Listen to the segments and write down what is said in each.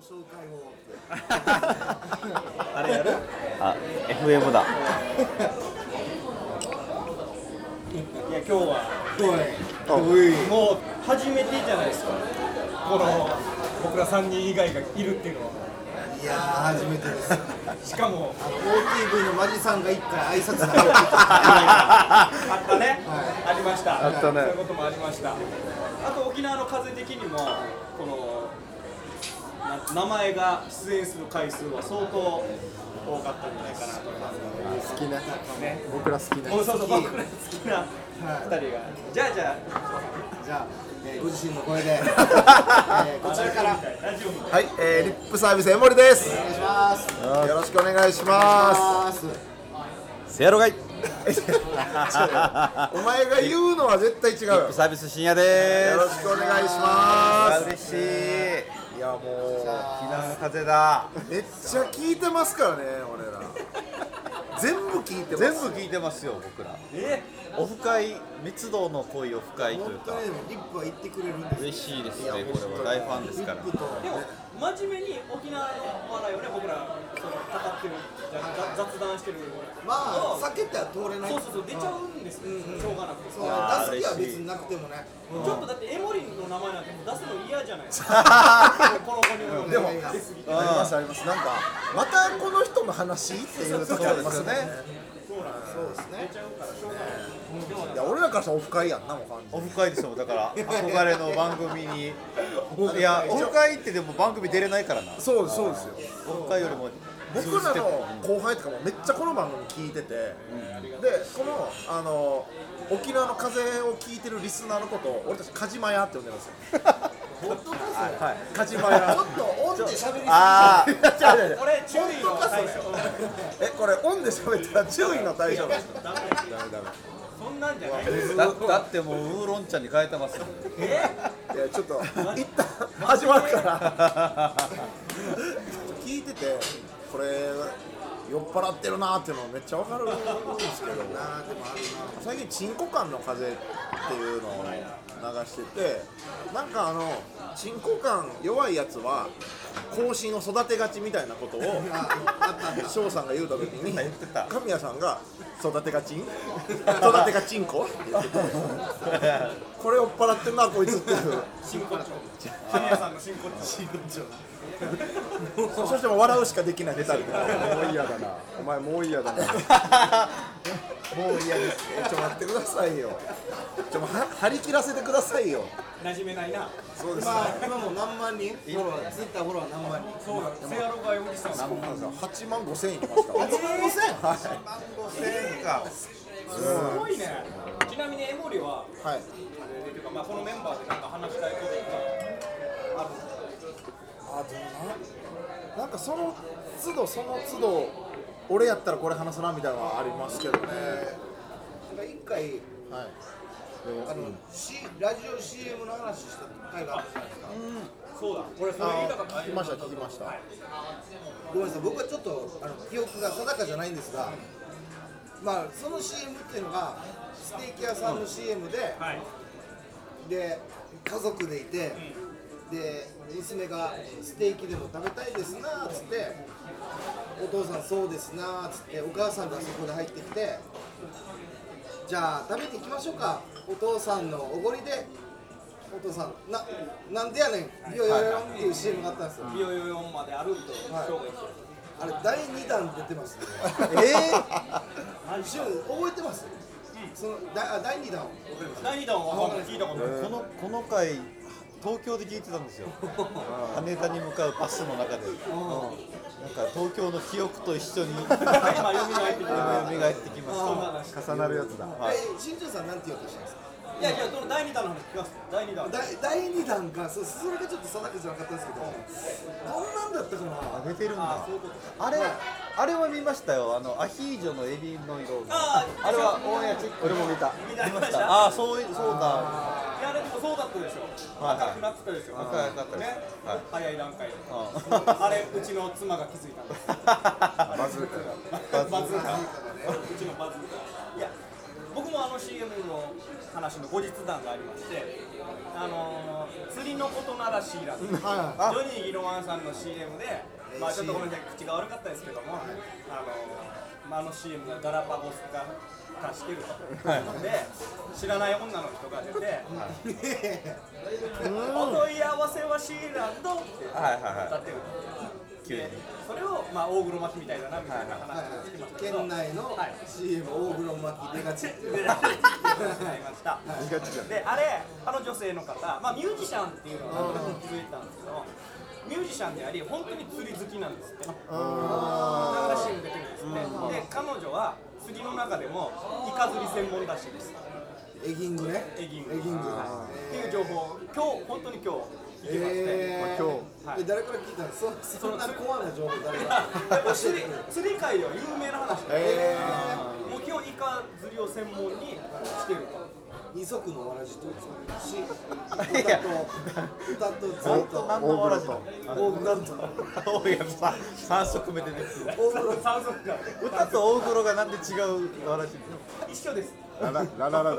紹介を。あれやるあ FM だ。いや今日は。もう初めてじゃないですか。この僕ら3人以外がいるっていうのは。いやー初めてです。しかも。OTV のマジさんが一回挨拶に入ってきあったね、ありました。あったね。そういうこともありました。あと沖縄の風的にもこのな名前が出演する回数は相当多かったんじゃないかなと思います好きなね僕ら好きなそうそう僕ら好きな2人がじゃあじゃじゃあ、えーご自身の声で、えーあこちらからはい、えー、リップサービス江森です。お願いしますよろしくお願いしまますせやろがいす。お前が言うのは絶対違うよ。よサービス深夜でろしくお願いします。嬉しいいやもうさ避難風だめっちゃ聞いてますからね、俺ら。全部聞いてます。全部聞いてますよ僕ら。え？オフ会密度の濃いオフ会というか。本当にでもリップは言ってくれるんですよ。嬉しいですねこれは。大ファンですから。でも真面目に沖縄のお笑いをね僕らその語ってる雑談してるまあ避けては通れない。そうそうそう出ちゃうんですよ、しょうがなくて。そう出す気は別になくてもね。ちょっとだってエモリンの名前なんてもう出すの嫌じゃないですか。この子にもでも出すぎてありますあります。なんかまたこの人の話っていう時ありますよね。そうですね。い。や、俺らからしたらオフ会やんなもう完オフ会ですよだから 憧れの番組に。いやオフ会ってでも番組出れないからな。そうですそうですよ。オフ会よりも僕らの後輩とかもめっちゃこの番組聞いてて、でこのあの沖縄の風を聞いてるリスナーのことを俺たちカジマヤって呼んでるんですよ。本当ですよはい、カジマヤ。ちょ。っとオンで喋りすぎ。ああ違う違う違う俺注意の対象。えこれオンで喋ったら注意の対象。ですかダメダメダメそんなんじゃないだだってもうウーロン茶に変えてますえいやちょっと一旦始まるから聞いててこれ酔っ払ってるなーっていうのめっちゃわかるんですけど。最近チンコ感の風っていうのを流しててなんかあのチンコ感弱いやつは後進を育てがちみたいなことを 翔さんが言うた時に言ってた。神谷さんが育てがちん？育てがちんこ？って言っててこれ酔っ払ってんなこいつっていう。神谷さんの真骨頂そしてもう笑うしかできない出たりとかもう嫌だなお前もう嫌だなもう嫌ですちょ待ってくださいよちょもうは張り切らせてくださいよ。馴染めないな。そうです今今もう何万人？フォロワーツイッターフォロワー何万人？そうだセアロがおじさん。そうなんですよ8万5千。円いきました8万5000はいすごいね。ちなみにエモリははい。あれっていうかまあこのメンバーでなんか話したいことがある。あでもななんかその都度その都度俺やったらこれ話すなみたいなのはありますけどね。なんか一回はいあの、C、ラジオ CM の話した回があったじゃないですか。そうだ。俺それ言いたかった。聞きました聞きましたごめんなさい。僕はちょっとあの記憶が定かじゃないんですがまあその CM っていうのがステーキ屋さんの CM で、はい。で家族でいて、で娘がステーキでも食べたいですなっつってお父さんそうですなっつってお母さんがそこで入ってきてじゃあ食べていきましょうか。お父さんのおごりで。お父さんななんでやねん。ビヨヨヨヨンっていう CM があったんですよ。ビヨヨヨンまであるとはい。あれ第2弾出てますね。え後ろ覚えてます？そのだあ第2弾分かります第2弾は聞いたことないこのこの回東京で聞いてたんですよ。羽田に向かうバスの中で、なんか東京の記憶と一緒に。今蘇ってきて蘇ってきまし重なるやつだ。はい。え新庄さんなんて言おうとしたんですか？いやいやその第2弾の話聞かせて第2弾。第第2弾がそそれがちょっと定かじゃなかったんですけどどんなんだったかな？あ出てるんだ。あそういうことあれあれは見ましたよ。あのアヒージョのエビの色ああれはオンエアチェック。俺も見た。見た見ました？ああそういそうだ。いやでもそうだったでしょはいはい。赤くなってたでしょ赤かったです。ね。はい。早い段階で。ああれうちの妻が気づいたんです バズーカ バズーカ。うちのバズーカ。いや僕もあの CM の話の後日談がありましてあのー釣りのことならシーランドジはョニー・ギロワンさんの CM で、まあちょっとごめんなさい、口が悪かったですけども、あのまあ、あの CM がガラパゴス化化してると、で、知らない女の人が出て、お問い合わせはシーランドってはいはいはい。歌ってる。と。でそれを、まあ、大黒摩季みたいだなみたいな話をしてましたけど、県内のはい。CM 大黒摩季出がち。っていうでいました。であれあの女性の方、まあ、ミュージシャンっていうのが気づいたんですけどミュージシャンであり本当に釣り好きなんですって。だから CM 出てるんですって。で彼女は釣りの中でもイカ釣り専門らしいです。エギングね。エギング。エギング。っていう情報今日本当に今日聞きまして、えー、今はい。え誰から聞いたの？そそんなコアな情報誰が釣り釣り界では有名な話で、えもう基本イカ釣りを専門にしてると二足のわらじとし歌と歌と。ずっと何のわらじ大大黒と。大黒さ三足目でね大黒三足が。歌と大黒がなんで違うわらじ一緒です。ララララララララ。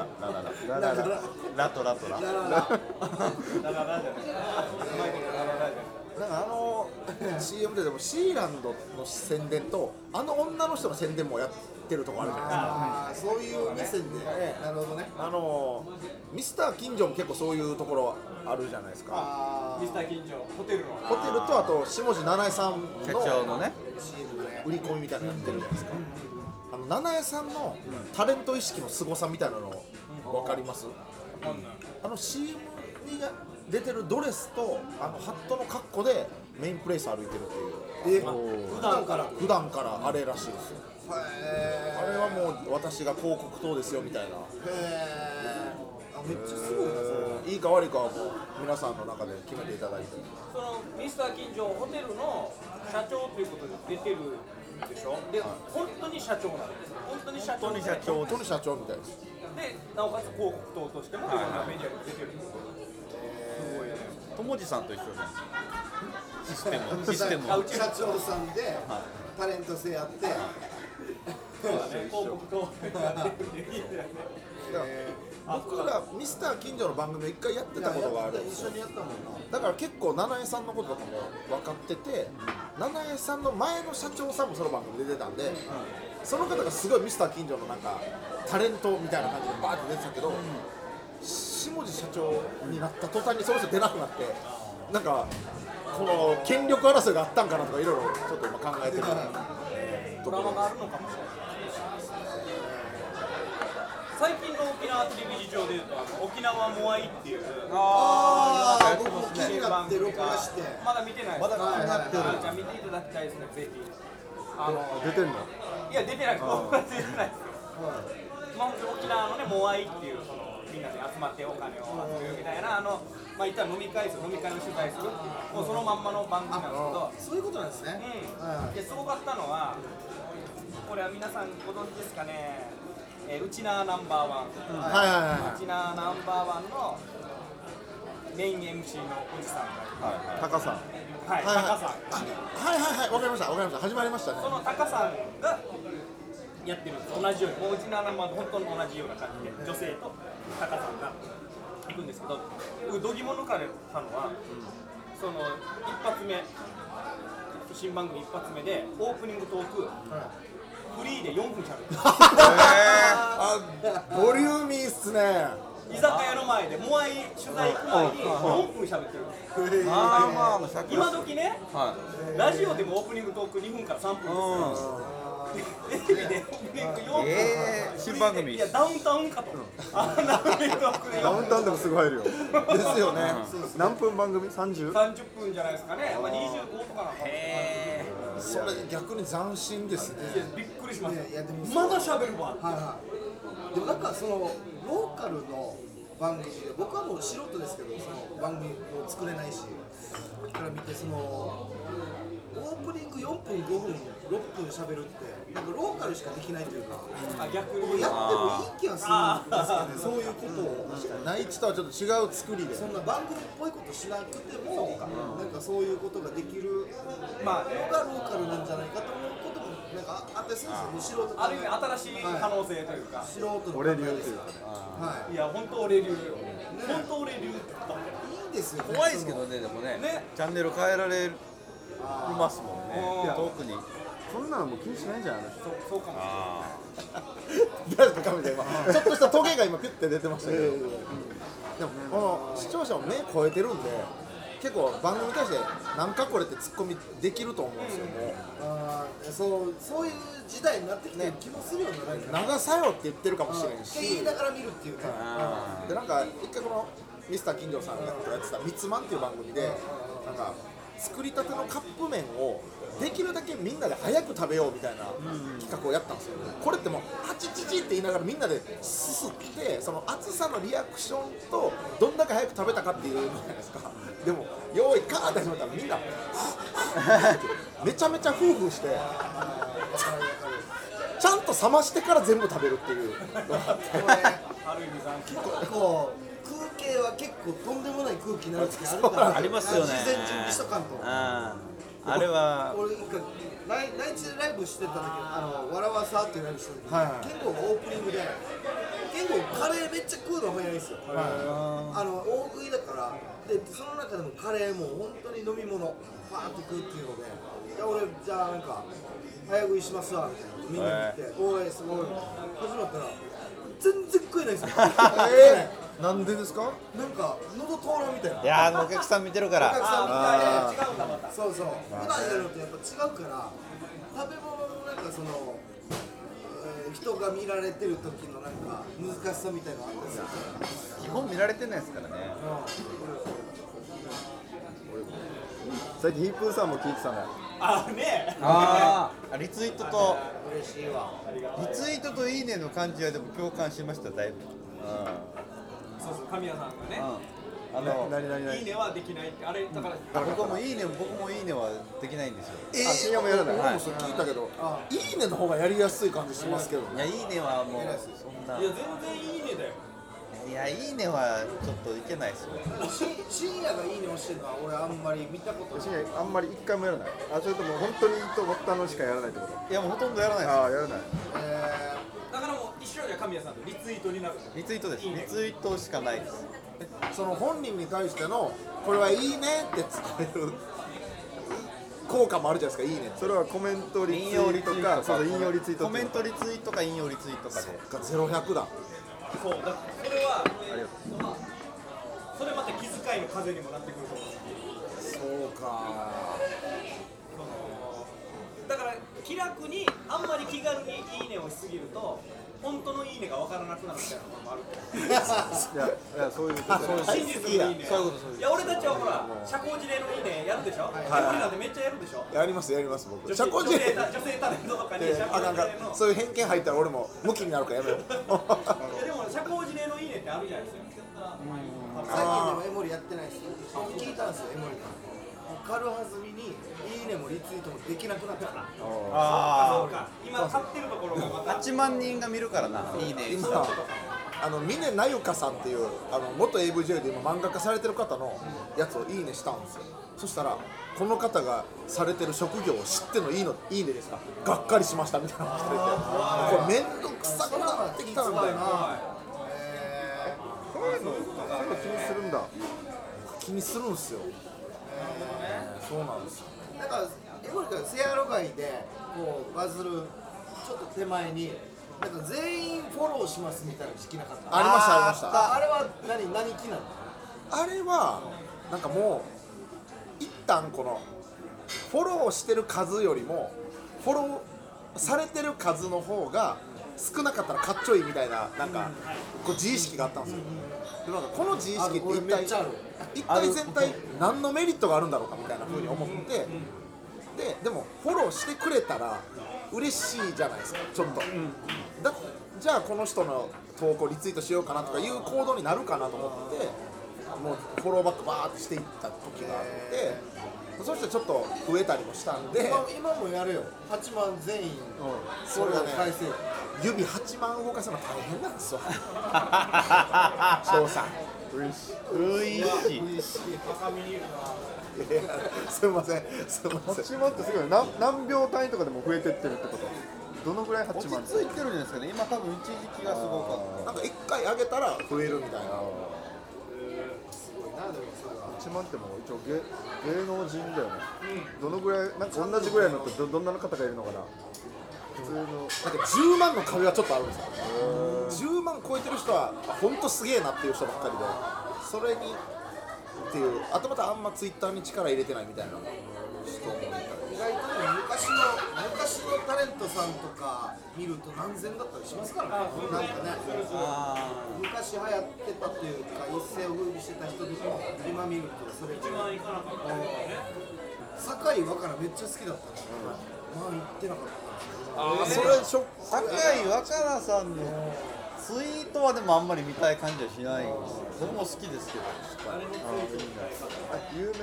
ラララ。ラトラトラ。ラララ。ラララじゃない。うまいことラララじゃない。なんかあの CM ででもシーランドの宣伝とあの女の人の宣伝もやってるとこあるじゃないですか。そういう目線で。なるほどね。あのミスター近所も結構そういうところあるじゃないですか。あミスター近所ホテルの。ホテルとあと下地七重さん社の長のね。ー CM ね売り込みみたいなのやってるじゃないですか。あの七重さんのタレント意識の凄さみたいなの分かります？あの CM に出てるドレスとあのハットの格好でメインプレイス歩いてるっていう。え普段から。普段から。あれらしいですよ。へあれはもう私が広告塔ですよみたいな。えへえあめっちゃすごいなそれ。いいか悪いかはもう皆さんの中で決めていただいて。そのミスター近所ホテルの社長ということで出てるでしょ？で本当に社長なんです。本当に社長。で。本当に社長。本当に社長みたいです。でなおかつ広告塔としてもいろんなメディアに出てる。友次さんと一緒じゃん。システムシステムあうち社長さんでタレント性あって。そうだね。広告塔。僕らミスター近所の番組を一回やってたことがある一緒にやったもんな。だから結構七重さんのこととかも分かってて七重さんの前の社長さんもその番組出てたんで、その方がすごいミスター近所のなんかタレントみたいな感じでバーって出てたけど、下地社長になった途端にその人出なくなってなんかこの権力争いがあったんかなとかいろいろちょっと今考えてる。ドラマがあるのかもしれない。最近の沖縄テレビ事情でいうとあの沖縄モアイっていうああ僕も気になって録画してまだ見てないです。まだ気になってるあじゃあ見ていただきたいですねぜひ。あの出てんの？いや出てない。で す出てないです。まあ本当に沖縄のねモアイっていうそのみんなで集まってお金を集めるみたいなあのまあ言ったら飲み会する飲み会の取材するもうそのまんまの番組なん。ですけどそういうことなんですね。うん、ですごかったのは、これは皆さんご存知ですかね、えー、うちなーナンバーワン、はいはいはうちなーナンバーワンのメイン MC のおじさんがいる、いタカさん。はい、はいはい。タカさん、はいはいはい。わかりましたわかりました。始まりましたね。そのタカさんがやってるんです、同じように、もううちなーナンバーワンと本当に同じような感じで、女性とタカさんが行くんですけど、僕、どぎも抜かれたのは、その一発目、新番組一発目で、オープニングトーク、フリーで4分しゃべる。あボリューミーっすね。居酒屋の前でモアイ取材行く前に4分喋ってるまあまあ100今時ねはラジオでもオープニングトーク2分から3分ですよテレビでオープニング4分えー新番組。いやダウンタウンかとあんダウンタウンでもすぐ入るよ。ですよね。何分番組？30? 30分じゃないですかね、まあ、25とかなんか。それ逆に斬新ですね。いやびっくりしましたいやでもまだ喋るわ。はいはい。でもなんかそのローカルの番組で僕はもう素人ですけどその番組を作れないしから見てそのオープニング4分5分6分しゃべるってなんかローカルしかできないというかあ逆もやってもいい気がする。んですよねそういうことを。内地とはちょっと違う作りでそんな番組っぽいことしなくてもなんかそういうことができるまあのがローカルなんじゃないかと思うこともなんかあったりするんですよ素人ある意味新しい可能性というか、素人の俺流というかはい。や本当俺流本当俺流だっていいんですよね。怖いですけどねでもね。ねチャンネル変えられますもんね。いや遠くに。そんなのもう気にしないんじゃないのそうそうかも誰ですかカメラ今ちょっとしたトゲが今ピュッて出てましたけど、でもこの視聴者も目超えてるんで結構番組に対してなんかこれってツッコミできると思うんですよもあーそうそういう時代になってきてる気もするよねなんうか。長さよって言ってるかもしれんって言いしながら見るっていうねでなんか一回このミスター金城さんがやってた「ミツマン」っていう番組でなんか作りたてのカップ麺をできるだけみんなで早く食べようみたいな企画をやったんですよ。これってもう「あちちち」って言いながらみんなですすってその熱さのリアクションとどんだけ早く食べたかっていうじゃないですか。でも「用意カー」って始まったらみんなめちゃめちゃフーフーしてちゃんと冷ましてから全部食べるっていうのがあって。結構空気は結構とんでもない空気になる時あるから ありますよね。事前準備しとかんと。あーあれは。俺一回内地でライブしてた時あのわらわさっていうライブした時に、はい。オープニングで結構カレーめっちゃ食うの早いんですよ、あの大食いだから。でその中でもカレーも本当に飲み物パーって食うっていうのでいや俺じゃあなんか早食いしますわみたいなみんなに言って、おいすごい。始まったら全然食えないんですよ。えー、なんでですか？なんか喉通らんみたいな。いやあのお客さん見てるかお客らさんみたいあで違うんだまたそうそう。普段やるのとやっぱ違うから食べ物のなんかその、えー人が見られてる時のなんか難しさみたいなのあったりする？基本見られてないですからね。最近ヒープーさんも聞いてたね。あね。ああリツイートと嬉しいわ。リツイートといいねの感じはでも共感しましただいぶそうそう神谷さんがね。あの何何何？いいねはできないってあれだから。僕もいいね僕もいいねはできないんですよ。えあ深夜もやらない、はい俺もそれ聞いたけど、い、いねの方がやりやすい感じしますけどね。いやいいねはもうそんないや全然いいねだよ。いやいいねはちょっといけないですよ。し深夜がいいね押してるのは俺あんまり見たことない。深夜あんまり一回もやらない。あそれとも本当にいいと思ったのしかやらないってこと？いやもうほとんどやらないですああやらない。えだからもう一緒じゃ神谷さんとリツイートになるリツイートです。リツイートしかないです。その本人に対してのこれはいいねって伝える。効果もあるじゃないですかいいねそれはコメントリツイ引用リートかツイートそうそう引用リツイートコメントリツイートか引用リツイートかで。がゼロ百だ。そう。だからそれはありがとうそれまた気遣いの風にもなってくると思うしそうか。そのだから気楽にあんまり気軽にいいねをしすぎると本当のいいねが分からなくなるみたいなところもある。いやいやそういうことそう真実のいいね。そういうことそういうこと。いや俺たちはほら社交辞令のいいねやるでしょ、い。俺なんてめっちゃやるでしょ？やりますやります僕。女社交辞令。女性タ女性タレントとかにで社あなんか交辞令の。そういう偏見入ったら俺もムキになるからやめよう。い やでも社交辞令のいいねってあるじゃないですか。ー、最近でもエモリやってないです。聞いたんですよエモリから軽はずみにいいねもリツイートもできなくなったからあそうか今立ってるところがまた。あ8万人が見るからないいね。今あの峰なゆかさんっていうあの元 AV 女優で今漫画化されてる方のやつをいいねしたんですよ。そしたらこの方がされてる職業を知ってのいいのいいねですか。がっかりしましたみたいなのが来てて。これ面倒くさくなってきたんだよな。えそういうのそういうの気にするんだ。気にするんすよそうなんですよー、なんかエモリからセアロ街でこうバズるちょっと手前になんか全員フォローしますみたいな時期なかった？ありましたありました。ああれは何何気なの？あれはなんかもう一旦このフォローしてる数よりもフォローされてる数の方が少なかったらかっちょいいみたいななんかこう自意識があったんですよ。でもなんかこの自意識って一体めっちゃある一体全体何のメリットがあるんだろうかみたいな風に思ってででもフォローしてくれたら嬉しいじゃないですかちょっと。だじゃあこの人の投稿リツイートしようかなとかいう行動になるかなと思ってもうフォローバックバーってしていった時があってそしてちょっと増えたりもしたんで。今今もやるよ。8万全員。それがね。指8万動かすの大変なんですよ。翔さんういしい。赤身にいるないいやすみませんすみません8万ってすごい何何秒単位とかでも増えてってるってこと？どのぐらい8落ち万着いてるんですかね今多分一時期がすごかっなんか一回上げたら増えるみたいな。すごいなでもそれは。8万ってもう一応芸芸能人だよね、どのぐらいなんか同じぐらいのってどどんな方がいるのかな？普通のなんか10万の壁はちょっとあるんですよ。10万超えてる人は本当すげえなっていう人ばっかりでそれにっていうあとまたあんまツイッターに力入れてないみたいな人もいたり。意外とね昔の昔のタレントさんとか見ると何千だったりしますからね。なんかね。昔流行ってたっていうか一世を風靡してた人でも今見るとそれ一番いかなかった酒井若菜めっちゃ好きだったんですよまあ行ってなか。ったんですけどあそれ酒井若菜さんのツイートはでもあんまり見たい感じはしない。です僕も好きですけど有名人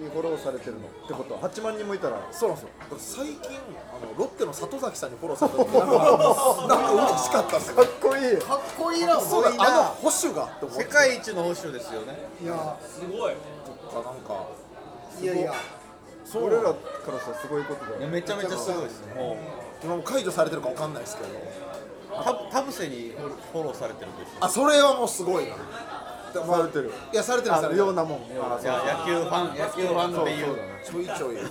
にフォローされてるのってことは8万人もいたら。そうなんですよ。最近あのロッテの里崎さんにフォローされた時なんか嬉しかったっすよ。かっこいい。かっこいいな。そうだあの保守がって思って世界一の保守ですよね。いやすごい。なんかいやいや俺らからしたらすごいことだよ。いやめちゃめちゃすごいですね。も今もう解除されてるかわかんないですけど。うた田臥にフォローされてるんですよ。あそれはもうすごいな。されてる。いやされてるあされてるよう。なもんあいや野球ファン野球ファンでいうそうだねちょいちょい。いや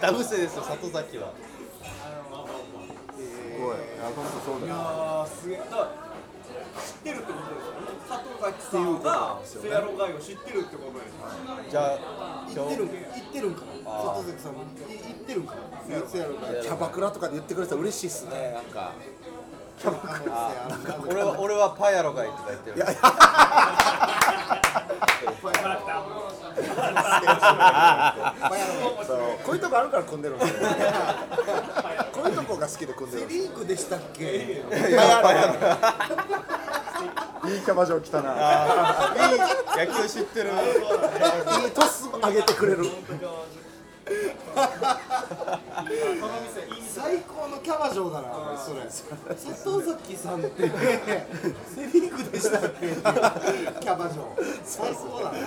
田臥ですよ里崎は。すごい。いや本当そうだよ。あーすげえ知ってるってことですよね。里崎さんがセアロガイを知ってるってことですよね。じゃあ今日行ってるん行ってるんかな里崎さんもい行ってるんかなキャバクラとかで言ってくれたら嬉しいっすねなんかなんか俺は俺はパヤロガイとか言ってるそうこういうとこあるから組んでるんですよこういうとこが好きで組んでるセリークでしたっけいいキャバ嬢来たな。野球知ってる。いいトス上げてくれる。最高のキャバ嬢だなそれ。里崎さんって。セリでしたっけ？キャバ嬢。最高だな。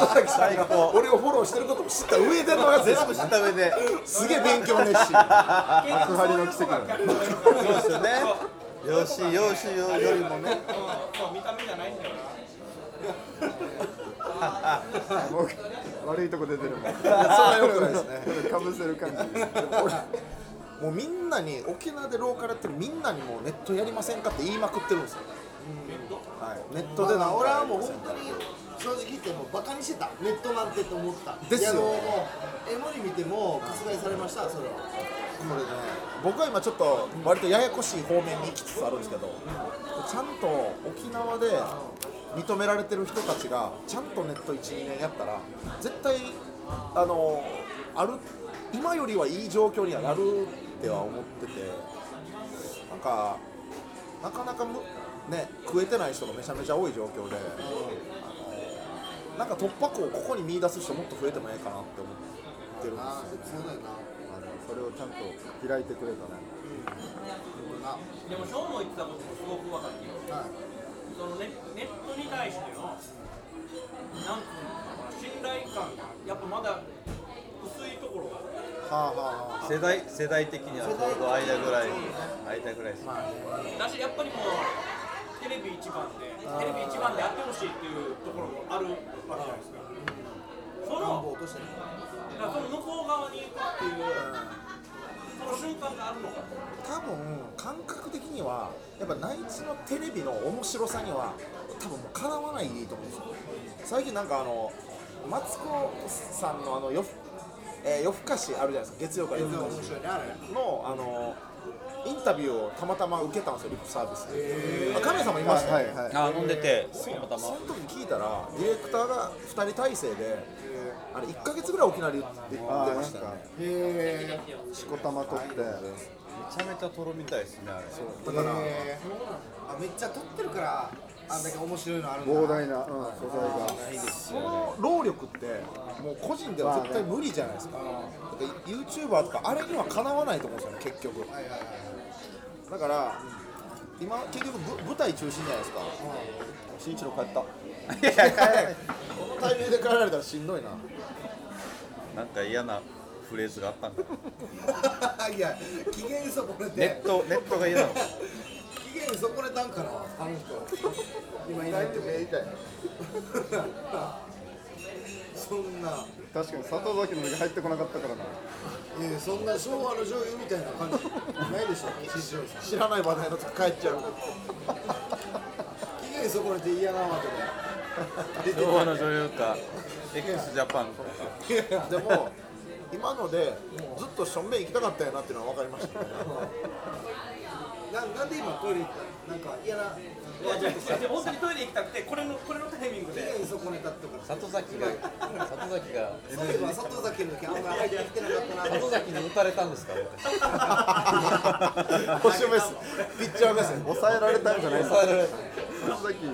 里崎さんが。俺をフォローしてることも知った上でのやつ。です知った上で。すげえ勉強熱心。幕張の奇跡だね。そうですよねよしよしよよりもね。そう見た目じゃないんだよな。もう悪いとこ出てる。もんそれはよくないですねかぶせる。感じ俺もうみんなに沖縄でローカルやってるみんなにもうネットやりませんかって言いまくってるんですよ。はい、ネットでまあなんか俺はもう本当に正直言ってもうバカにしてた。ネットなんてと思った。ですよいやもう絵文字見ても覆されましたそれはこれね僕は今ちょっと割とややこしい方面に行きつつあるんですけどちゃんと沖縄で認められてる人たちがちゃんとネット12年やったら絶対あのある今よりはいい状況にはなるっては思っててなんかなかなかむ、ね、食えてない人がめちゃめちゃ多い状況で、なんか突破口をここに見出す人もっと増えてもええかなって思ってるんですよ。あそれをちゃんと開いてくれたねでもショーの言ってたこともすごく分かっているそのネネットに対してのなんつうのかな信頼感がやっぱまだ薄いところがはあはあはあ世代世代的にはちょうど間ぐらい間ぐらいですだしやっぱりもうテレビ一番でテレビ一番でやってほしいっていうところもあるわけじゃないですか。そ願の望としてね。だからその向こう側に行くっていうその瞬間があるのか多分感覚的にはやっぱ内地のテレビの面白さには多分もうかなわないと思うんですよ。最近なんかあのマツコさんのあの夜,、えー夜更かしあるじゃないですか月曜から。夜更かしのあのインタビューをたまたま受けたんですよリップサービスで、あ亀井さんもいましたよ、はいはいあ飲んでて。そたまたまその時に聞いたらディレクターが2人体制であれ1か月ぐらい沖縄で出てあーましたよね。へしこたま取って。めちゃめちゃとろみたいですねあれ。だから、えあめっちゃ撮ってるからあんだけ面白いのあるんだ。膨大な、うん、素材が。その労力ってもう個人では絶対無理じゃないですか,、だから YouTuber とかあれにはかなわないと思うんですよね結局。だから今結局ぶ舞台中心じゃないですか。新一郎帰ったいやいや帰らないこのタイミングで帰られたらしんどいな。なんか嫌なフレーズがあったんか いや機嫌損ねて。ネットネットが嫌なの。機嫌損ねたんかなあの人。今いないって目痛いそんな。確かに里崎の時入ってこなかったからな。えー、そんな昭和の女優みたいな感じ。ないでしょ獅子王さん。知らない話題の時帰っちゃう。機嫌損ねて嫌なわけで昭和の女優か。X ジャパンとかでも今のでずっと正面行きたかったよなっていうのは分かりました。ねななんで今トイレ行った？なんか嫌な。本当にトイレ行きたくてこれのこれのタイミング機で嫌損ねたとか里崎が里崎が。そういえば里崎の時あんまり入ってなかったな。里崎に打たれたんですか？星目線ピッチャー目線抑えられたんじゃないですか？抑えられ里崎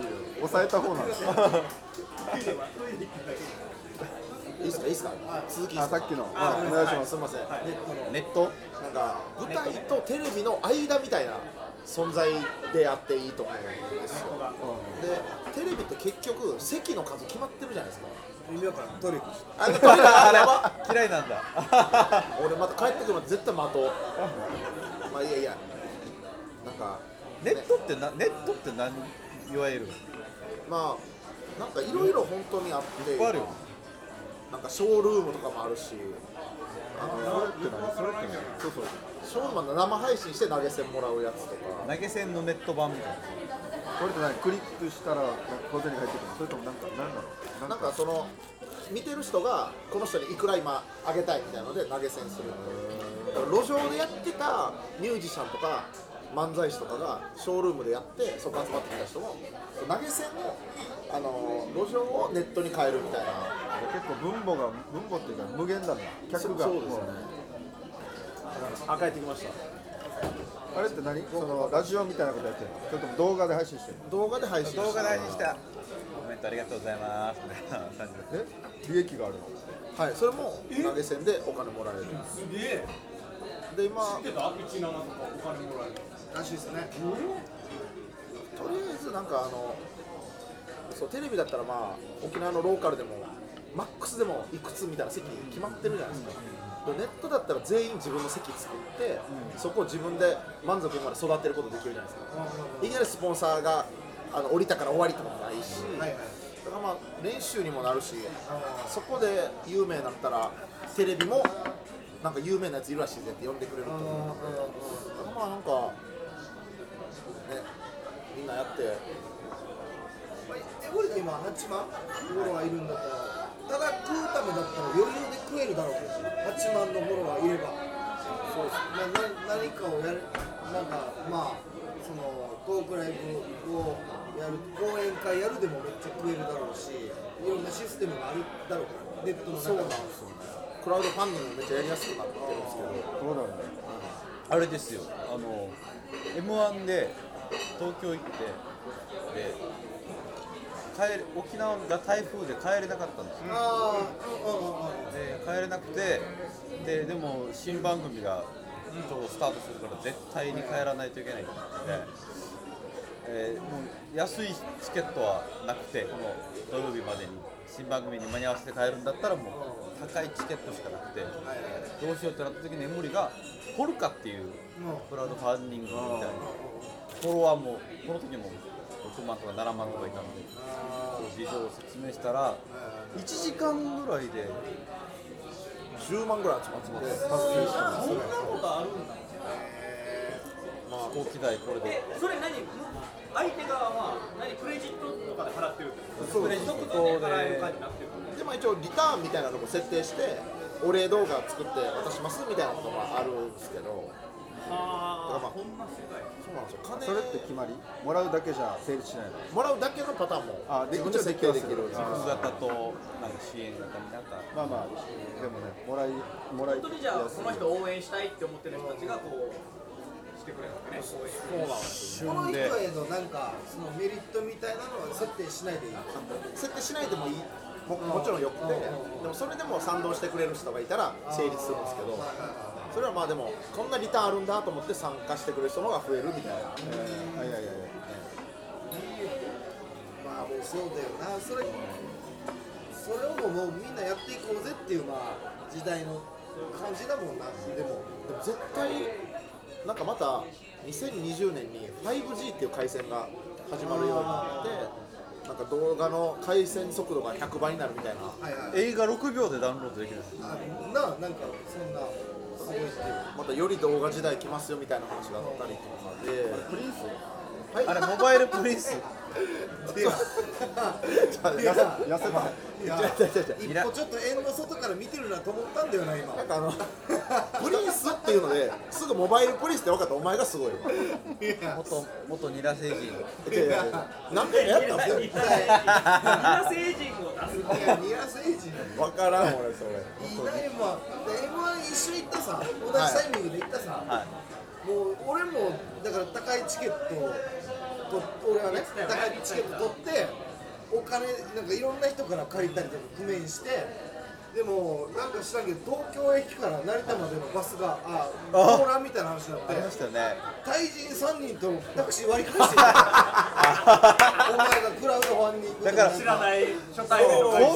抑えた方なんですよいいっすか？いいっすか？続きあさっきの。あお願いします。すみません。ネットなんか舞台とテレビの間みたいな存在であっていいと思うんですよ。でテレビって結局席の数決まってるじゃないですか。意味わからんトイレ行くしあでトイレあれは嫌いなんだ。俺また帰ってくるの絶対待とう。まあいやいや。なんかネットってなネットって何いわゆる？まあなんかいろいろ本当にあって。ぱいあるよ。なんかショールームとかもあるし。あのそれって何？それって何そうそう。ショールームは生配信して投げ銭もらうやつとか。投げ銭のネット版みたいな。これって何？クリックしたら小銭入ってくるの？それともなんか何なの？なんか。その見てる人がこの人にいくら今あげたいみたいなので投げ銭する。だから路上でやってたミュージシャンとか漫才師とかがショールームでやってそこ集まってきた人も投げ銭をあの路上をネットに変えるみたいな。結構分母が分母っていうか無限だ。ね客が。そうですよね。あ帰ってきました。あれって何？そのラジオみたいなことやってるの？それとも動画で配信してるの？動画で配信して動画で配信した。コメントありがとうございます。みたいな感じでえ？利益があるの？はいそれも投げ銭でお金もらえる。すげえで今。知ってた？1七とかお金もらえるらしいですね。とりあえずなんかあのそうテレビだったらまあ沖縄のローカルでもマックスでもいくつみたいな席決まってるじゃないですか、でネットだったら全員自分の席作って、そこを自分で満足まで育てることできるじゃないですか、いきなりスポンサーがあの降りたから終わりとかもないし、はいはいだからまあ練習にもなるしそこで有名になったらテレビもなんか有名なやついるらしいぜって呼んでくれると思う。のでまあなんかねみんなやって。えこれで今8万フォロワーいるんだったら。ただ食うためだったら余裕で食えるだろうけど8万のフォロワーいれば。そうですなな何かをやるなんかまあそのトークライブをやる講演会やるでもめっちゃ食えるだろうしいろんなシステムがあるだろうから。ネットのそう中でなんですよねクラウドファンディングめっちゃやりやすくなってるんですけど。そうだよねあれですよ。あの m 1で東京行ってで帰れ沖縄が台風で帰れなかったんですよ。うんで帰れなくてででも新番組がちょうどスタートするから絶対に帰らないといけないって言って、えーもう安いチケットはなくてこの土曜日までに新番組に間に合わせて帰るんだったらもう高いチケットしかなくてどうしようってなった時にエモリがポルカっていうクラウドファンディングみたいなフォロワーもこの時も6万とか7万とかいたので事情を説明したら1時間ぐらいで10万ぐらい集まっててそんなことあるんだ。飛行機代これで。それ何？相手側は何？クレジットとかで払ってるってこと？そうクレジットで払える感じになってるでも一応リターンみたいなのも設定してお礼動画作って渡しますみたいなこともあるんですけど。はだからまあそうなんですよ。金それって決まり？もらうだけじゃ成立しないの？もらうだけのパターンも。あで自分で設定できる。一応でき寄付型となん。か支援型になんかまあまあ。でもねもらいもらい本当にじゃあこの人応援したいって思ってる人たちがこうしてくれるわけね。応援そうなんですよ。この人へのなんかそのメリットみたいなのは設定しないでいい？設定しないでもいいももちろんよくてでもそれでも賛同してくれる人がいたら成立するんですけどそれはまあでもこんなリターンあるんだと思って参加してくれる人の方が増えるみたいな。えーいやいやいやまあもうそうだよな。それそれをもうみんなやっていこうぜっていうまあ時代の感じだもんな。でもでも絶対なんかまた2020年に 5G っていう回線が始まるようになってなんか動画の回線速度が100倍になるみたいな。はいはい。映画6秒でダウンロードできるんですあななんかそんなすごいっていう。またより動画時代来ますよみたいな話があったりとかで。プリンスはい。あれモバイルプリンス？痩せた。いや一歩ちょっと円の外から見てるなと思ったんだよな今。なんかあの プリンスっていうのですぐモバイルプリンスって分かったお前がすごいよ。いや。元元ニラ星人。いやいやいや。何やったんですよニラ成人を出すいやニラ星人分からん俺それいいな M1 で M1 一緒に行ったさ同じタイミングで行ったさ、はい。もう俺もだから高いチケット俺はね高いチケット取ってお金なんかいろんな人から借りたりとか工面してでもなんか知らんけど東京駅から成田までのバスがあ通らんみたいな話になっありまてしたよね対人3人とタクシー割り返してた お前がクラウドファンディングだから知らない初対面のこんな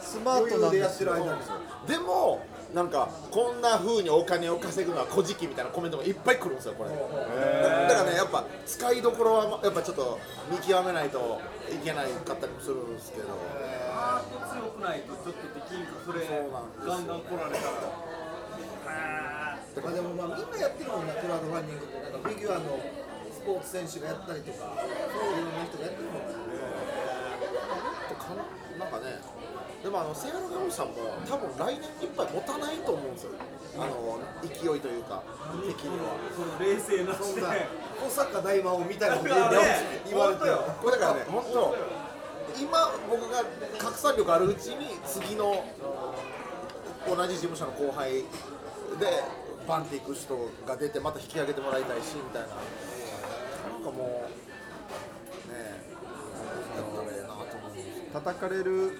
スマートなでやってですよる間に。でもなんかこんな風にお金を稼ぐのは小じきみたいなコメントがいっぱい来るんですよこれ。だからねやっぱ使いどころはやっぱちょっと見極めないといけないかったりもするんですけど。ハート強くないとちょっとできんかそれ。そうなんですよ。ガンガン来られたらあまあでもまあみんなやってるもんなクラウドファンディングってなんかフィギュアのスポーツ選手がやったりとかそういろんな人がやってるもんねなんかねでもあのセアラガオさんも多分来年いっぱい持たないと思うんですよ。あの勢いというか的には。ーその冷静なそんな小坂大魔王みたいなこと言 われて。よ。これだからね本当今僕が拡散力あるうちに次の同じ事務所の後輩でバンっていく人が出てまた引き上げてもらいたいしみたいな。なんかもうねえ叩かれる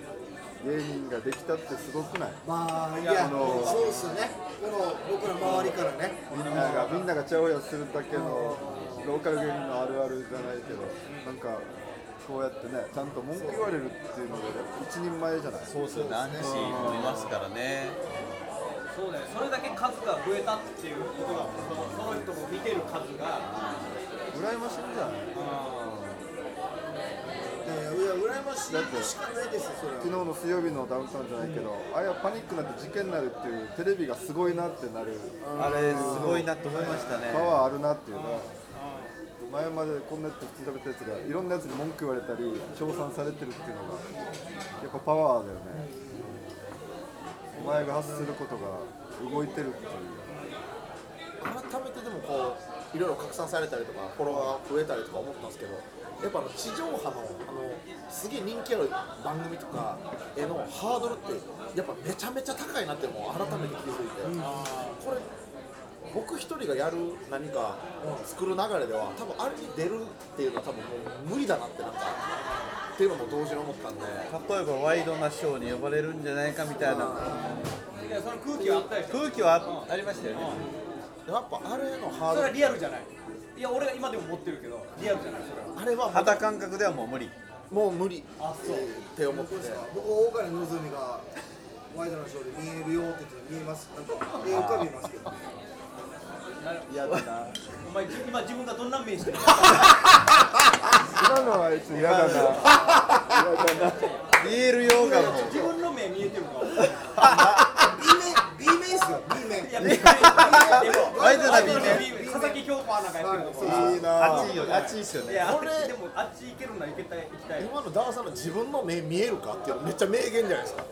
芸人ができたってすごくない？まあいやあのそうっすよね。この僕ら周りからね。みんながみんながちゃおやするだけのローカル芸人のあるあるじゃないけどなんかこうやってねちゃんと文句言われるっていうので一人前じゃない？そうですよね。アンチもいますからね。そうだよそれだけ数が増えたっていうことがそのその人も見てる数が。羨ましいんじゃない？いやいや羨ましい。しかないですよそれは昨日の水曜日のダウンタウンじゃないけど、あれはパニックになって事件になるっていうテレビがすごいなってなるあれすごいなと思いましたね。パワーあるなっていうのは前までこんなやつ普通に食べたやつがいろんなやつに文句言われたり称賛されてるっていうのがやっぱパワーだよね。お前が発することが動いてるっていう。改めてでもこういろいろ拡散されたりとかフォロワー増えたりとか思ったんですけどやっぱあの地上波のあのすげえ人気ある番組とかへのハードルってやっぱめちゃめちゃ高いなってもう改めて気づいて、これ僕一人がやる何か作る流れでは多分あれに出るっていうのは多分もう無理だなってなんかっていうのも同時に思ったんで。例えばワイドなショーに呼ばれるんじゃないかみたいな。いやその空気はあったでしょ。空気はあありましたよね。やっぱあれのハーそれはドルリアルじゃないいや俺が今でも持ってるけどリアルじゃないそれは。あれはも肌感覚ではもう無理。うもう無理。あそう。って思って僕大金のぞみがワイドなショーで見えるよって言って見えます。なんか絵浮かびますけど。嫌だな。お前じ今自分がどんな目してる 今のはあいつ嫌だな。嫌だな。見えるようがもう。自分の目見えてるか。B 面 B 面っすよ。B 面いや見えてるワイドな B 面佐々木京子アナがやってるところい。いな熱いよ熱いっすよね。いやこれでもあっち行けるなら行けたい行きたい。今のダーさんの自分の目見えるかっていうのめっちゃ名言じゃないですか。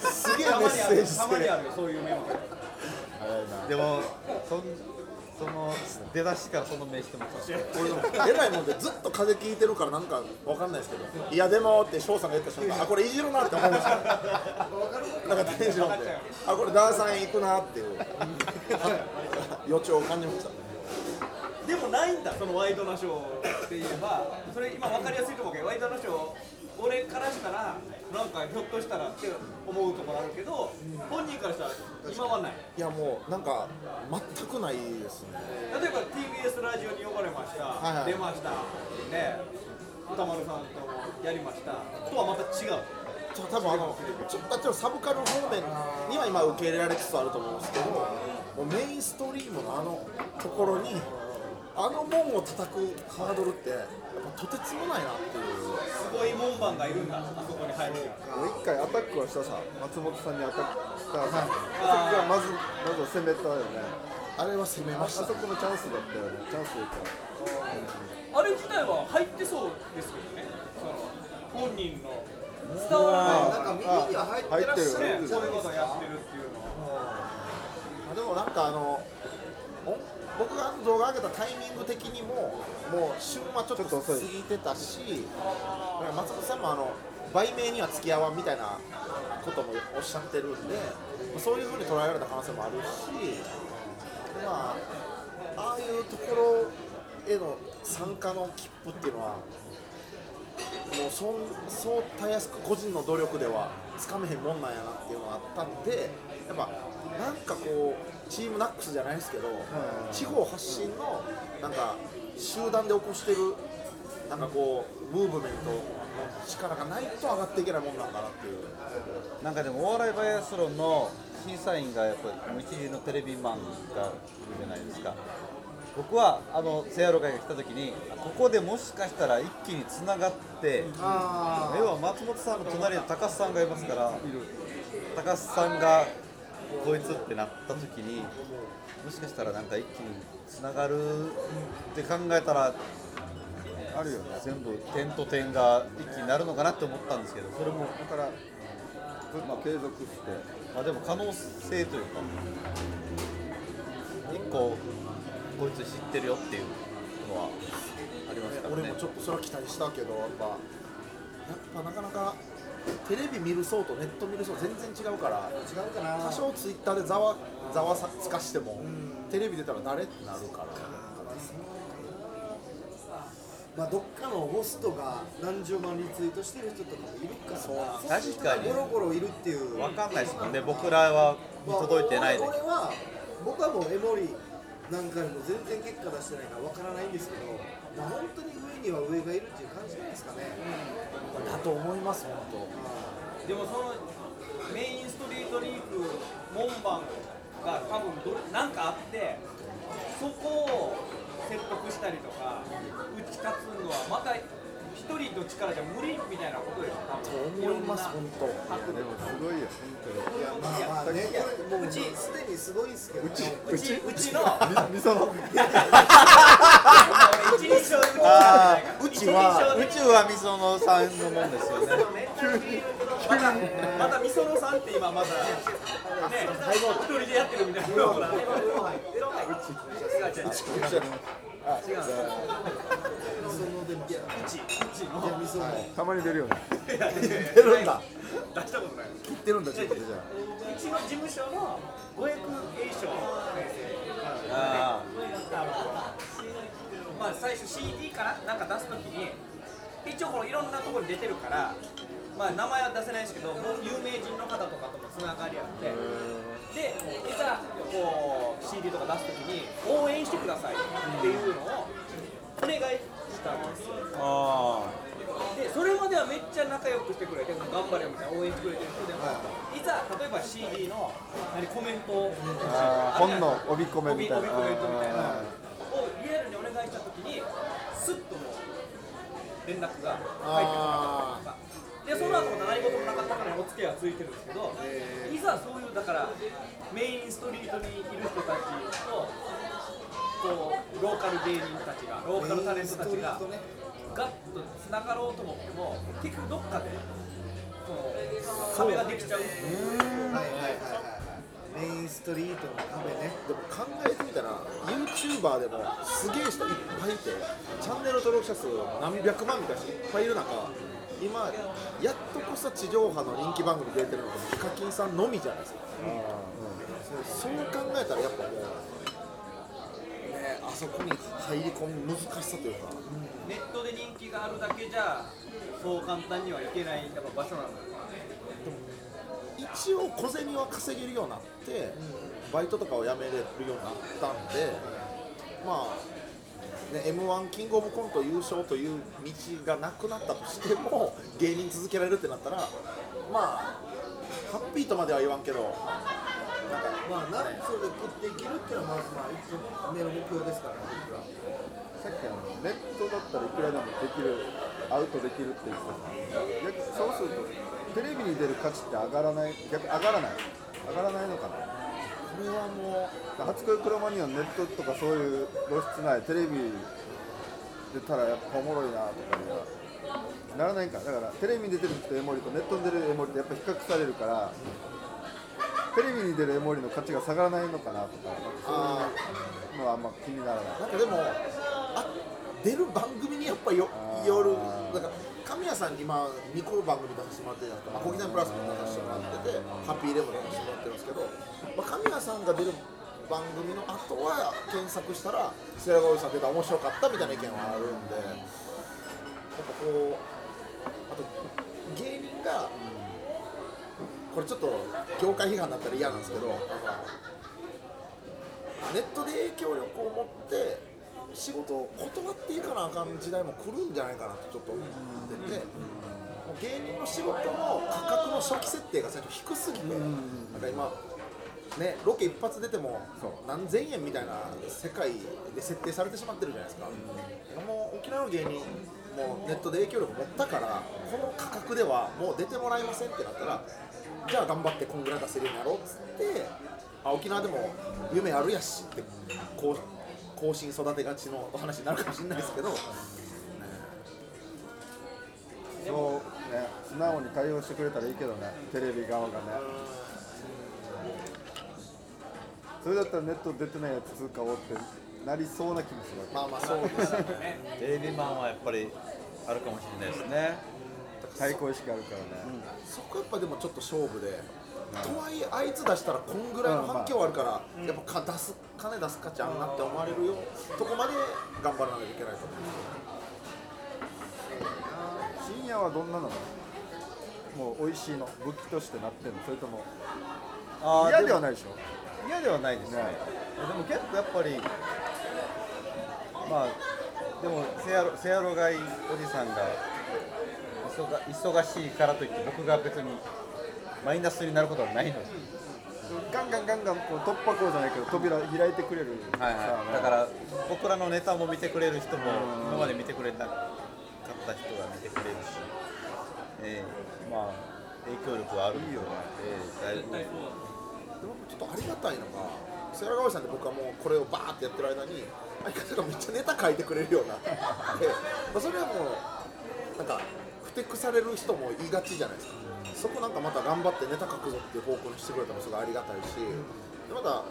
すげえたまにあメッセージる。たまに性あるよそういうメモでもそんその出だしからその名してます俺でもえらいもんでずっと風聞いてるからなんかわかんないですけどいやでもって翔さんが言った瞬間あこれいじるなって思いました。なんかテンションであこれダーさん行くなってい。う 予兆を感じました。でもないんだそのワイドナショーって言えばそれ今分かりやすいと思うけどワイドナショー俺からしたらなんかひょっとしたらって思うところあるけど本人からしたら今はない。いやもうなんか全くないですね。例えば TBS ラジオに呼ばれました、はいはい。出ましたね歌丸さんともやりましたとはまた違う。多分あのちょっとサブカル方面には今受け入れられつつあると思うんですけどもうメインストリームのあのところにあの門を叩くハードルってやっぱとてつもないなっていう。すごい門番がいるんだあそこに入るもう一回アタックはしたさ松本さんにアタックしたさ。あそこがまずまず攻めたよね。あれは攻めああました。そこのチャンスだったよね。チャンスというかあれ自体は入ってそうですけどね。その本人の伝わらないなんか耳には入ってらっしゃるね、そういうことやってるっていうのは。あでもなんかあのお僕が動画上げたタイミング的にももう旬はちょっと過ぎてたし松本さんもあの売名には付き合わんみたいなこともおっしゃってるんでそういうふうに捉えられた可能性もあるしまあああいうところへの参加の切符っていうのはもうそんそうたやすく個人の努力ではつかめへんもんなんやなっていうのがあったんでやっぱなんかこうチームナックスじゃないですけど、地方発信のなんか集団で起こしてるなんかこうムーブメントの力がないと上がっていけないもんなんかなっていう。なんかでもお笑いバイアスロンの審査員がやっぱり一流のテレビマンがいるじゃないですか。僕はあのセアロ会が来た時にここでもしかしたら一気につながってあ要は松本さんの隣に高須さんがいますから高須さんがこいつってなった時にもしかしたらなんか一気につながるって考えたらあるよね。全部点と点が一気になるのかなって思ったんですけど。それもだからずっと継続して。まあでも可能性というか一個こいつ知ってるよっていうのはありますからね。俺もちょっとそれは期待したけどやっぱやっぱなかなかテレビ見る層とネット見る層全然違うから違うかな。多少ツイッターでざわざわさつかしても、テレビ出たら誰ってなるから。まあどっかのホストが何十万リツイートしてる人とかもいるからそうなんそういう人がゴロゴロいるっていう。分かんないですもんね。僕らは見届いてないで。まあ俺は僕はもうエモリなんかにも全然結果出してないからわからないんですけど、まあ、本当に上には上がいるっていう感じなんですかね、だと思います本当でもそのメインストリートリーク門番が多分どなんかあってそこを説得したりとか打ち勝つのはまた一人の力じゃ無理みたいなことでしょ多分。思います本当でもすごいよ本当に。いやまあまあねこれもうすでにすごいですけどうちうちの。みその 一人称うちあうちは宇宙はみそのさんのもんですよねまたみそのさんって今まだね一人でやってるみたいな違う違う違うそのでもいやうたまに出るよね出るんだ出したことない切ってるんだちょっとじゃうちの事務所の五役栄翔先生あまあ最初 CD からなんか出すときに一応このいろんなところに出てるからまあ名前は出せないですけど有名人の方とかともつながりあってでいざこう CD とか出すときに応援してくださいっていうのをお願いしたんですよ。あでそれまではめっちゃ仲良くしてくれて頑張れよみたいな応援してくれてる人でも、いざ例えば CD の何コメントを本の帯コメントみたいな。をリアルにお願い連絡が入ってくるあでその後も何事もなかったからお付き合いはついてるんですけど、いざそういうだからメインストリートにいる人たちとこうローカル芸人たちがローカルタレントたちがガッとつながろうと思っても結局どっかでその壁ができちゃうう。はいはいはいはいメインストリートの壁ね。でも考えてみたら YouTuber でもすげえ人いっぱいいてチャンネル登録者数何百万みたいな人いっぱいいる中今やっとこそ地上波の人気番組出てるのがヒカキンさんのみじゃないですか、そう考えたらやっぱもうねあそこに入り込む難しさというか、ネットで人気があるだけじゃそう簡単にはいけないやっぱ場所なの一応小銭は稼げるようになって、バイトとかを辞めれるようになったんでまあね、m 1キングオブコント優勝という道がなくなったとしても芸人続けられるってなったらまあハッピーとまでは言わんけどなんかまあなそれで食っていけるっていうのはまずまあ一個目の目標ですからねさっきあのネットだったらいくらでもできるアウトできるって言ってた逆そうするとテレビに出る価値って上がらない。逆上がらない。上がらないのかな。これはもう初恋クロマニオンネットとかそういう露出ない。テレビ出たらやっぱおもろいなとかにはならないかだからテレビに出てる人エモリとネットに出るエモリってやっぱ比較されるからテレビに出るエモリの価値が下がらないのかなとかそういうのはあんま気にならない。なんかでも出る番組にやっぱよよるだから神谷さんに今2個番組出させてもらってるじゃないですか、まあ、小木さんプラスも出させてもらっててハッピーレモン出させてもらってるんですけど、まあ、神谷さんが出る番組の後は検索したら白髪おじさん出たら面白かったみたいな意見はあるんでやっぱこうあと芸人がこれちょっと業界批判だったら嫌なんですけどネットで影響力を持って仕事を断っていかなあかん時代も来るんじゃないかなとちょっと思ってて、もう芸人の仕事の価格の初期設定が最初低すぎて、なんか今ね、ロケ一発出ても何千円みたいな世界で設定されてしまってるじゃないですか、もう沖縄の芸人もうネットで影響力持ったからこの価格ではもう出てもらえませんってなったらじゃあ頑張ってこんぐらい出せるようになろうっつってあ沖縄でも夢あるやしってこう更新育てがちのお話になるかもしれないですけど。そうね素直に対応してくれたらいいけどねテレビ側がね。それだったらネット出てないやつ買おうってなりそうな気もするまあまあそうですよね。テレビマンはやっぱりあるかもしれないですね。対抗意識あるからね、そこやっぱでもちょっと勝負で、とはいえあいつ出したらこんぐらいの反響あるから、やっぱか出す金出す価値あるなって思われるよ。とこまで頑張らなきゃいけないと。思う深夜はどんなの？もう美味しいの武器としてなってんの？それとも嫌ではないでしょ？嫌ではないですね。ねでも結構やっぱりまあでもせやろせやろがいおじさんが忙忙しいからといって僕が別にマイナスになることはないので、ガンガンガンガンこう突破口じゃないけど扉開いてくれる。はいはい、だから僕らのネタも見てくれる人も今まで見てくれたかった人が見てくれるし、ええ。まあ影響力はあるんで、ええだいぶ。でもちょっとありがたいのがセラガワさんって僕はもうこれをバーってやってる間に相方がめっちゃネタ書いてくれるようにな。って、まあ、それはもうなんかふてくされる人も言いがちじゃないですか。そこなんかまた頑張ってネタ書くぞっていう方向にしてくれたのもすごいありがたいし、でまた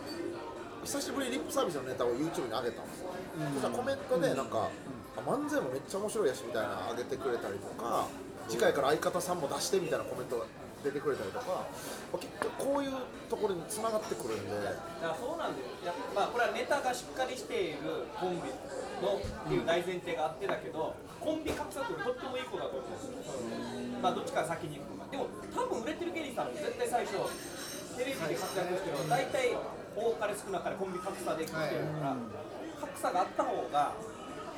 久しぶりにリップサービスのネタを YouTube に上げたんですよ、そしたらコメントでなんか、漫才もめっちゃ面白いやしみたいなの上げてくれたりとか次回から相方さんも出してみたいなコメントが出てくれたりとか、まあ結局こういうところに繋がってくるんで。だからそうなんだよ。やっぱまあこれはネタがしっかりしているコンビのっていう大前提があってだけど、コンビ格差というとってもいい子だと思う。ん。ですよ、まあどっちかが先に行くのかでも多分売れてる芸人さんも絶対最初テレビで活躍してるのは大体多かれ少なかれコンビ格差で来てるから、格差があった方が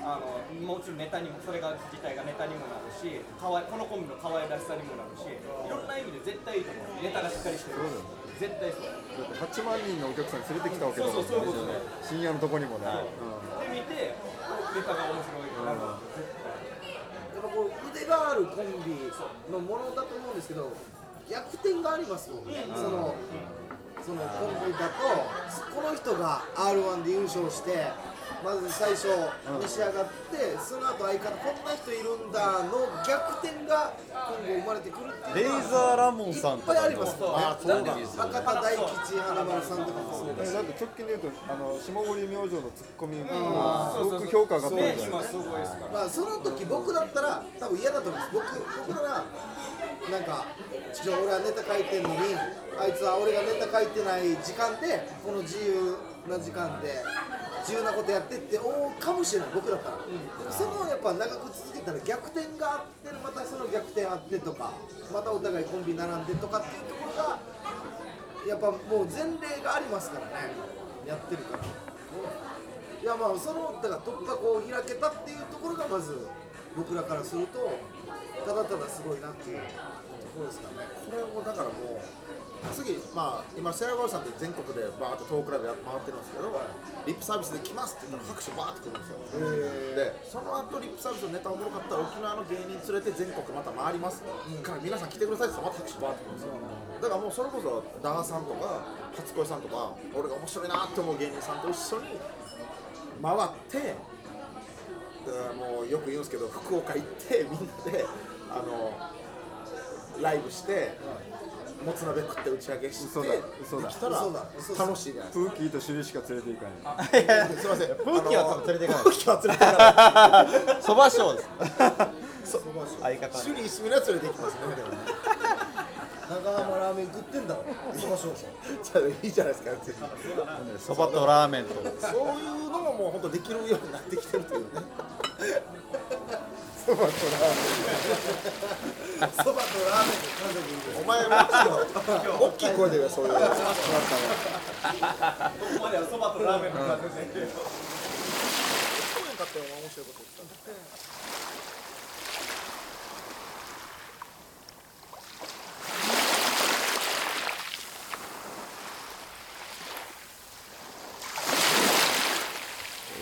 あのもちろんネタにもそれが自体がネタにもなるしかわいこのコンビの可愛らしさにもなるしいろんな意味で絶対いいと思う。ネタがしっかりしてる。絶対そう。だって8万人のお客さん連れてきたわけだもんそうそうそういうことね深夜のとこにもね、で見てネタが面白いから、やっぱこう腕があるコンビのものだと思うんですけど逆転がありますもんね、そのそのコンビだとこの人が r 1で優勝してまず最初召し上がって、その後相方こんな人いるんだの逆転が今後生まれてくるっていうのはレイザーラモンさんいっとかも。ぱいありますね。あそうなんです博多大吉花丸さんとかもそうだし。えだって直近で言うとあの霜降り明星のツッコミもすごく評価が高いじゃないですか。らまあその時僕だったら多分嫌だと思うんです。僕僕ならなんかちょ俺はネタ書いてんのにあいつは俺がネタ書いてない時間でこの自由な時間で自由なことやってって思うかもしれない。僕だったら、でもそのやっぱ長く続けたら逆転があってまたその逆転あってとかまたお互いコンビ並んでとかっていうところがやっぱもう前例がありますからね。やってるから。いやまあそのだから突破口を開けたっていうところがまず僕らからするとただただすごいなっていうところですかね。これをだからもう次まあ今セラゴールさんって全国でバーッとトークライブや回ってるんですけど、リップサービスで来ますって言ったら拍手バーって来るんですよ、でその後リップサービスのネタおもろかったら沖縄の芸人連れて全国また回ります、から皆さん来てくださいって言ったらまた拍手バーって来るんですよ、だからもうそれこそダーさんとか初恋さんとか俺が面白いなって思う芸人さんと一緒に回ってうんもうよく言うんですけど福岡行ってみんなであのライブしてもつ鍋食って打ち上げして嘘だ嘘だ。できたら嘘だ嘘だ。楽しいじゃないプーキーとシュリしか連れて行かない。ですかすいません。プーキーは多分連れていかない。プーキーは連れていかない。そば賞です相方首里一味のやつ連れて行きますね。長浜ラーメン食って んだろそば少々じゃあいいじゃないですかそばとラーメン。とそういうのももう本当できるようになってきてるというねそばとラーメンそばとラーメンでお前も大きい声でそういうやつここまではそばとラーメンの感じで去年買って面白いこと言った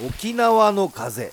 沖縄の風